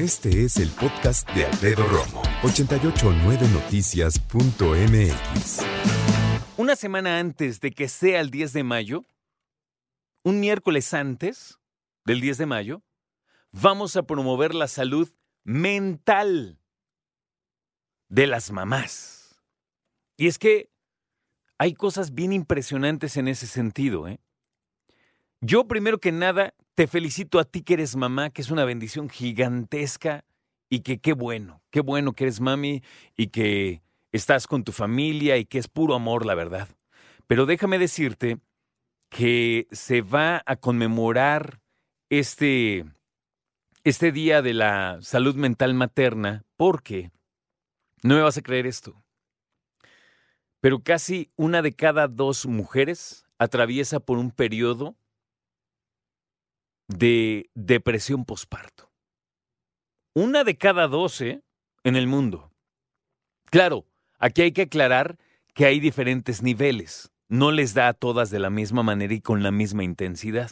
Este es el podcast de Alfredo Romo, 889noticias.mx. Una semana antes de que sea el 10 de mayo, un miércoles antes del 10 de mayo, vamos a promover la salud mental de las mamás. Y es que hay cosas bien impresionantes en ese sentido. ¿eh? Yo primero que nada te felicito a ti que eres mamá, que es una bendición gigantesca y que qué bueno, qué bueno que eres mami y que estás con tu familia y que es puro amor, la verdad. Pero déjame decirte que se va a conmemorar este, este Día de la Salud Mental Materna porque, no me vas a creer esto, pero casi una de cada dos mujeres atraviesa por un periodo de depresión posparto. Una de cada doce en el mundo. Claro, aquí hay que aclarar que hay diferentes niveles. No les da a todas de la misma manera y con la misma intensidad.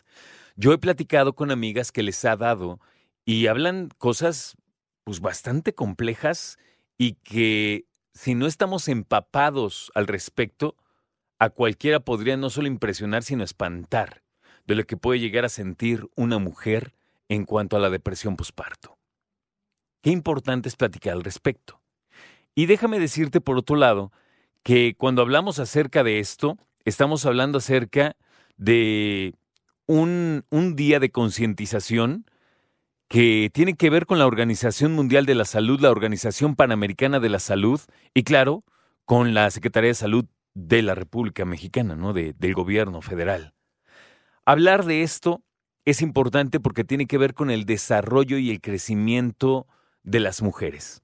Yo he platicado con amigas que les ha dado y hablan cosas pues bastante complejas y que si no estamos empapados al respecto, a cualquiera podría no solo impresionar, sino espantar de lo que puede llegar a sentir una mujer en cuanto a la depresión posparto. Qué importante es platicar al respecto. Y déjame decirte por otro lado que cuando hablamos acerca de esto, estamos hablando acerca de un, un día de concientización que tiene que ver con la Organización Mundial de la Salud, la Organización Panamericana de la Salud y claro, con la Secretaría de Salud de la República Mexicana, ¿no? De, del gobierno federal. Hablar de esto es importante porque tiene que ver con el desarrollo y el crecimiento de las mujeres.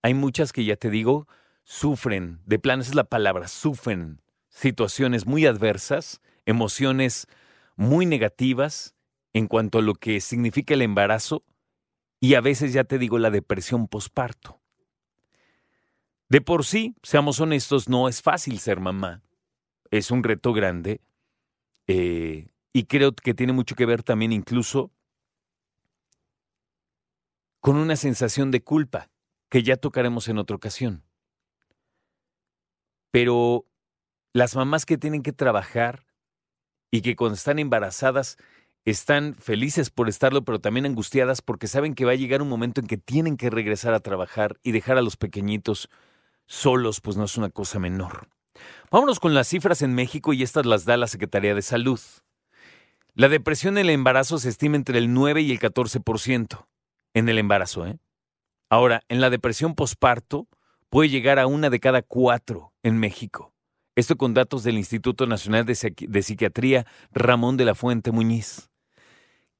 Hay muchas que ya te digo, sufren, de plano es la palabra, sufren situaciones muy adversas, emociones muy negativas en cuanto a lo que significa el embarazo y a veces ya te digo la depresión posparto. De por sí, seamos honestos, no es fácil ser mamá. Es un reto grande. Eh, y creo que tiene mucho que ver también incluso con una sensación de culpa, que ya tocaremos en otra ocasión. Pero las mamás que tienen que trabajar y que cuando están embarazadas están felices por estarlo, pero también angustiadas porque saben que va a llegar un momento en que tienen que regresar a trabajar y dejar a los pequeñitos solos, pues no es una cosa menor. Vámonos con las cifras en México y estas las da la Secretaría de Salud. La depresión en el embarazo se estima entre el 9 y el 14% en el embarazo. ¿eh? Ahora, en la depresión posparto puede llegar a una de cada cuatro en México. Esto con datos del Instituto Nacional de, Psiquiatría Ramón de la Fuente Muñiz.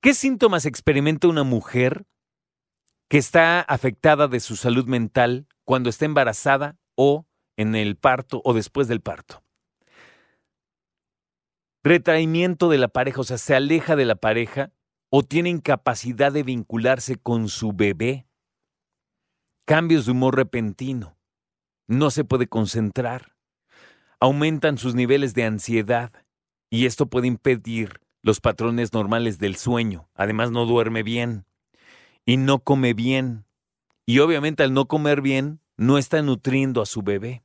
¿Qué síntomas experimenta una mujer que está afectada de su salud mental cuando está embarazada o en el parto o después del parto? Retraimiento de la pareja, o sea, se aleja de la pareja o tiene incapacidad de vincularse con su bebé, cambios de humor repentino, no se puede concentrar, aumentan sus niveles de ansiedad y esto puede impedir los patrones normales del sueño, además no duerme bien y no come bien y obviamente al no comer bien no está nutriendo a su bebé.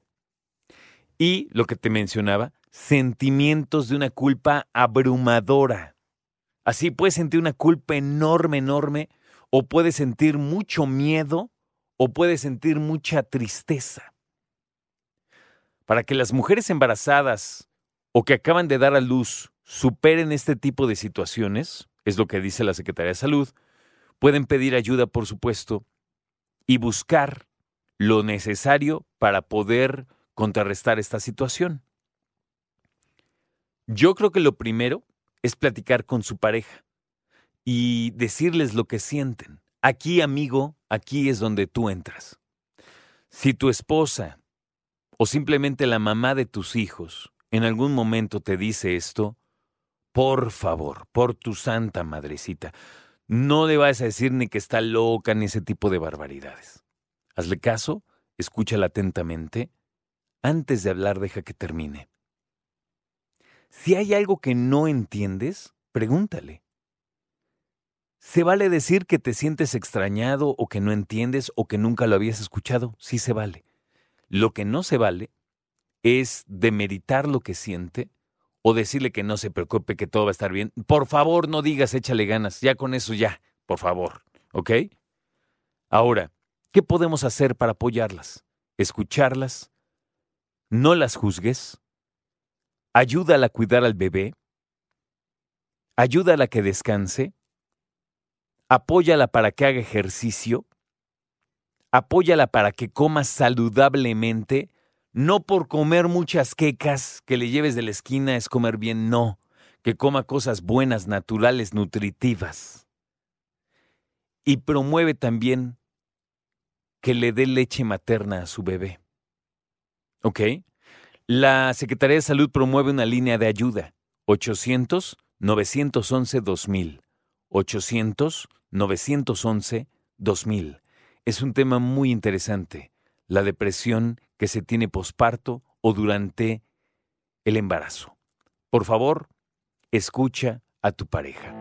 Y lo que te mencionaba, sentimientos de una culpa abrumadora. Así puedes sentir una culpa enorme, enorme, o puedes sentir mucho miedo, o puedes sentir mucha tristeza. Para que las mujeres embarazadas o que acaban de dar a luz superen este tipo de situaciones, es lo que dice la Secretaría de Salud, pueden pedir ayuda, por supuesto, y buscar lo necesario para poder contrarrestar esta situación. Yo creo que lo primero es platicar con su pareja y decirles lo que sienten. Aquí, amigo, aquí es donde tú entras. Si tu esposa o simplemente la mamá de tus hijos en algún momento te dice esto, por favor, por tu santa madrecita, no le vas a decir ni que está loca ni ese tipo de barbaridades. Hazle caso, escúchala atentamente. Antes de hablar, deja que termine. Si hay algo que no entiendes, pregúntale. ¿Se vale decir que te sientes extrañado o que no entiendes o que nunca lo habías escuchado? Sí se vale. Lo que no se vale es demeritar lo que siente o decirle que no se preocupe, que todo va a estar bien. Por favor, no digas échale ganas, ya con eso ya, por favor, ¿ok? Ahora, ¿qué podemos hacer para apoyarlas? Escucharlas, no las juzgues, ayúdala a cuidar al bebé, ayúdala a que descanse, apóyala para que haga ejercicio, apóyala para que coma saludablemente, no por comer muchas quecas que le lleves de la esquina es comer bien, no, que coma cosas buenas, naturales, nutritivas. Y promueve también que le dé leche materna a su bebé. ¿Ok? La Secretaría de Salud promueve una línea de ayuda, 800-911-2000. 800-911-2000. Es un tema muy interesante, la depresión que se tiene posparto o durante el embarazo. Por favor, escucha a tu pareja.